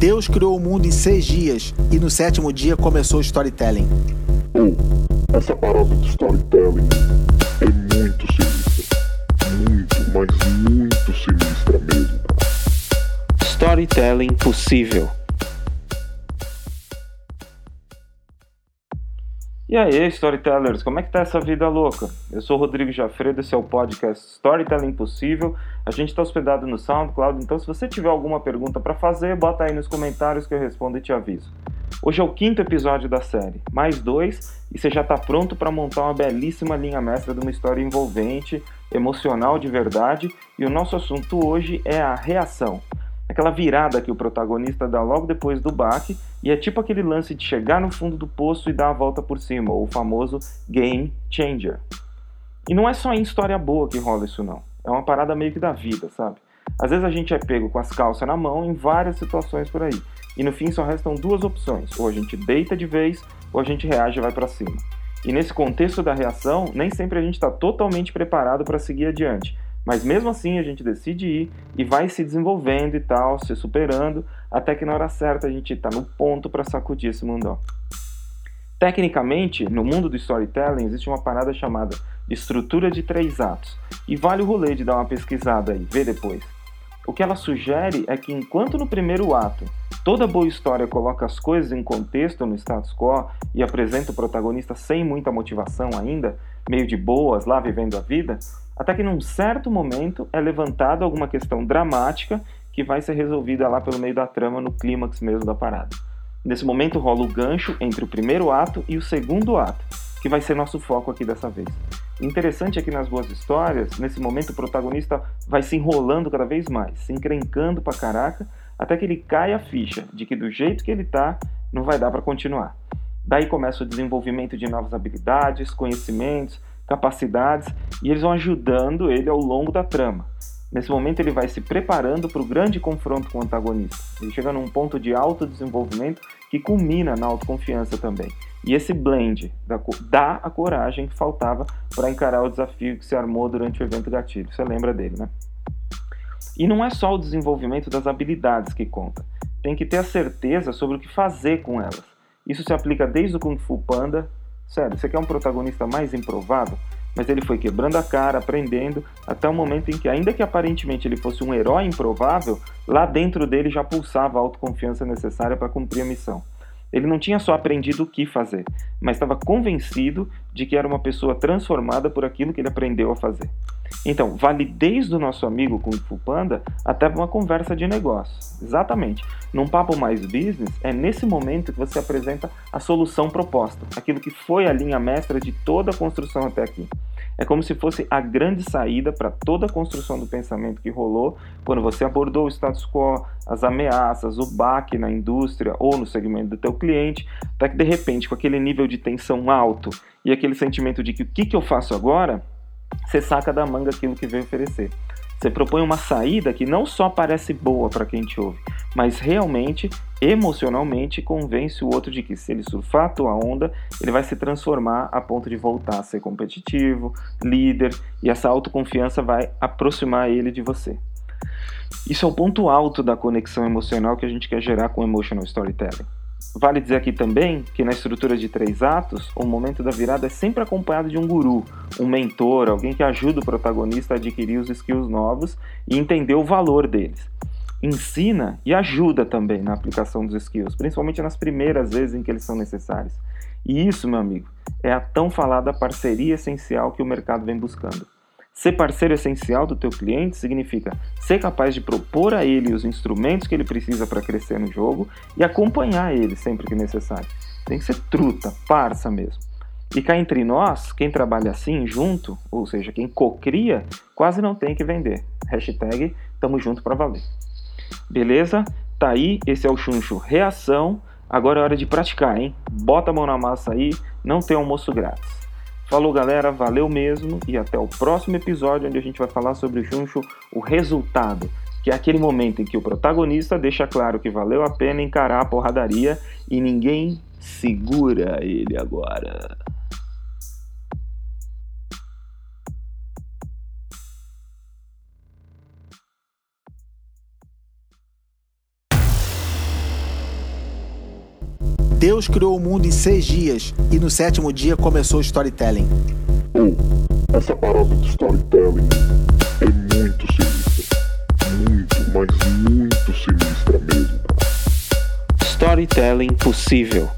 Deus criou o mundo em seis dias e no sétimo dia começou o storytelling. Oh, essa parada de storytelling é muito sinistra. Muito, mas muito sinistra mesmo. Storytelling possível. E aí, storytellers, como é que tá essa vida louca? Eu sou Rodrigo Jafredo, esse é o podcast Storytelling Possível. A gente está hospedado no SoundCloud, então se você tiver alguma pergunta para fazer, bota aí nos comentários que eu respondo e te aviso. Hoje é o quinto episódio da série, mais dois, e você já está pronto para montar uma belíssima linha mestra de uma história envolvente, emocional de verdade, e o nosso assunto hoje é a reação aquela virada que o protagonista dá logo depois do baque, e é tipo aquele lance de chegar no fundo do poço e dar a volta por cima, o famoso game changer. E não é só em história boa que rola isso não, é uma parada meio que da vida, sabe? Às vezes a gente é pego com as calças na mão em várias situações por aí, e no fim só restam duas opções, ou a gente deita de vez, ou a gente reage e vai para cima. E nesse contexto da reação, nem sempre a gente está totalmente preparado para seguir adiante, mas mesmo assim a gente decide ir e vai se desenvolvendo e tal, se superando, até que na hora certa a gente está no ponto para sacudir esse mundão. Tecnicamente, no mundo do storytelling existe uma parada chamada estrutura de três atos. E vale o rolê de dar uma pesquisada aí, vê depois. O que ela sugere é que enquanto no primeiro ato toda boa história coloca as coisas em contexto no status quo e apresenta o protagonista sem muita motivação ainda, meio de boas lá vivendo a vida, até que num certo momento é levantada alguma questão dramática que vai ser resolvida lá pelo meio da trama no clímax mesmo da parada. Nesse momento rola o gancho entre o primeiro ato e o segundo ato, que vai ser nosso foco aqui dessa vez. Interessante é que nas boas histórias, nesse momento o protagonista vai se enrolando cada vez mais, se encrencando pra caraca, até que ele cai a ficha de que do jeito que ele tá, não vai dar para continuar. Daí começa o desenvolvimento de novas habilidades, conhecimentos, capacidades e eles vão ajudando ele ao longo da trama. Nesse momento ele vai se preparando para o grande confronto com o antagonista. Ele chega num ponto de alto desenvolvimento que culmina na autoconfiança também. E esse blend dá a coragem que faltava para encarar o desafio que se armou durante o evento gatilho. Você lembra dele, né? E não é só o desenvolvimento das habilidades que conta. Tem que ter a certeza sobre o que fazer com elas. Isso se aplica desde o Kung Fu Panda Sério, você quer um protagonista mais improvável? Mas ele foi quebrando a cara, aprendendo, até o momento em que, ainda que aparentemente ele fosse um herói improvável, lá dentro dele já pulsava a autoconfiança necessária para cumprir a missão. Ele não tinha só aprendido o que fazer, mas estava convencido de que era uma pessoa transformada por aquilo que ele aprendeu a fazer. Então, vale desde o nosso amigo Kung Fu Panda até uma conversa de negócio. Exatamente. Num papo mais business, é nesse momento que você apresenta a solução proposta, aquilo que foi a linha mestra de toda a construção até aqui. É como se fosse a grande saída para toda a construção do pensamento que rolou quando você abordou o status quo, as ameaças, o baque na indústria ou no segmento do teu cliente, até que de repente, com aquele nível de tensão alto e aquele sentimento de que o que, que eu faço agora, você saca da manga aquilo que veio oferecer. Você propõe uma saída que não só parece boa para quem te ouve, mas realmente, emocionalmente, convence o outro de que se ele surfar a tua onda, ele vai se transformar a ponto de voltar a ser competitivo, líder, e essa autoconfiança vai aproximar ele de você. Isso é o ponto alto da conexão emocional que a gente quer gerar com o emotional storytelling. Vale dizer aqui também que na estrutura de três atos, o momento da virada é sempre acompanhado de um guru, um mentor, alguém que ajuda o protagonista a adquirir os skills novos e entender o valor deles. Ensina e ajuda também na aplicação dos skills, principalmente nas primeiras vezes em que eles são necessários. E isso, meu amigo, é a tão falada parceria essencial que o mercado vem buscando. Ser parceiro essencial do teu cliente significa ser capaz de propor a ele os instrumentos que ele precisa para crescer no jogo e acompanhar ele sempre que necessário. Tem que ser truta, parça mesmo. E cá entre nós, quem trabalha assim junto, ou seja, quem cocria, quase não tem que vender. Hashtag tamo junto para valer. Beleza? Tá aí, esse é o Chuncho Reação. Agora é hora de praticar, hein? Bota a mão na massa aí, não tem almoço grátis. Falou, galera, valeu mesmo e até o próximo episódio onde a gente vai falar sobre o Juncho, o resultado, que é aquele momento em que o protagonista deixa claro que valeu a pena encarar a porradaria e ninguém segura ele agora. Deus criou o mundo em seis dias e no sétimo dia começou o storytelling. Oh, essa parada de storytelling é muito sinistra. Muito, mas muito sinistra mesmo. Storytelling possível.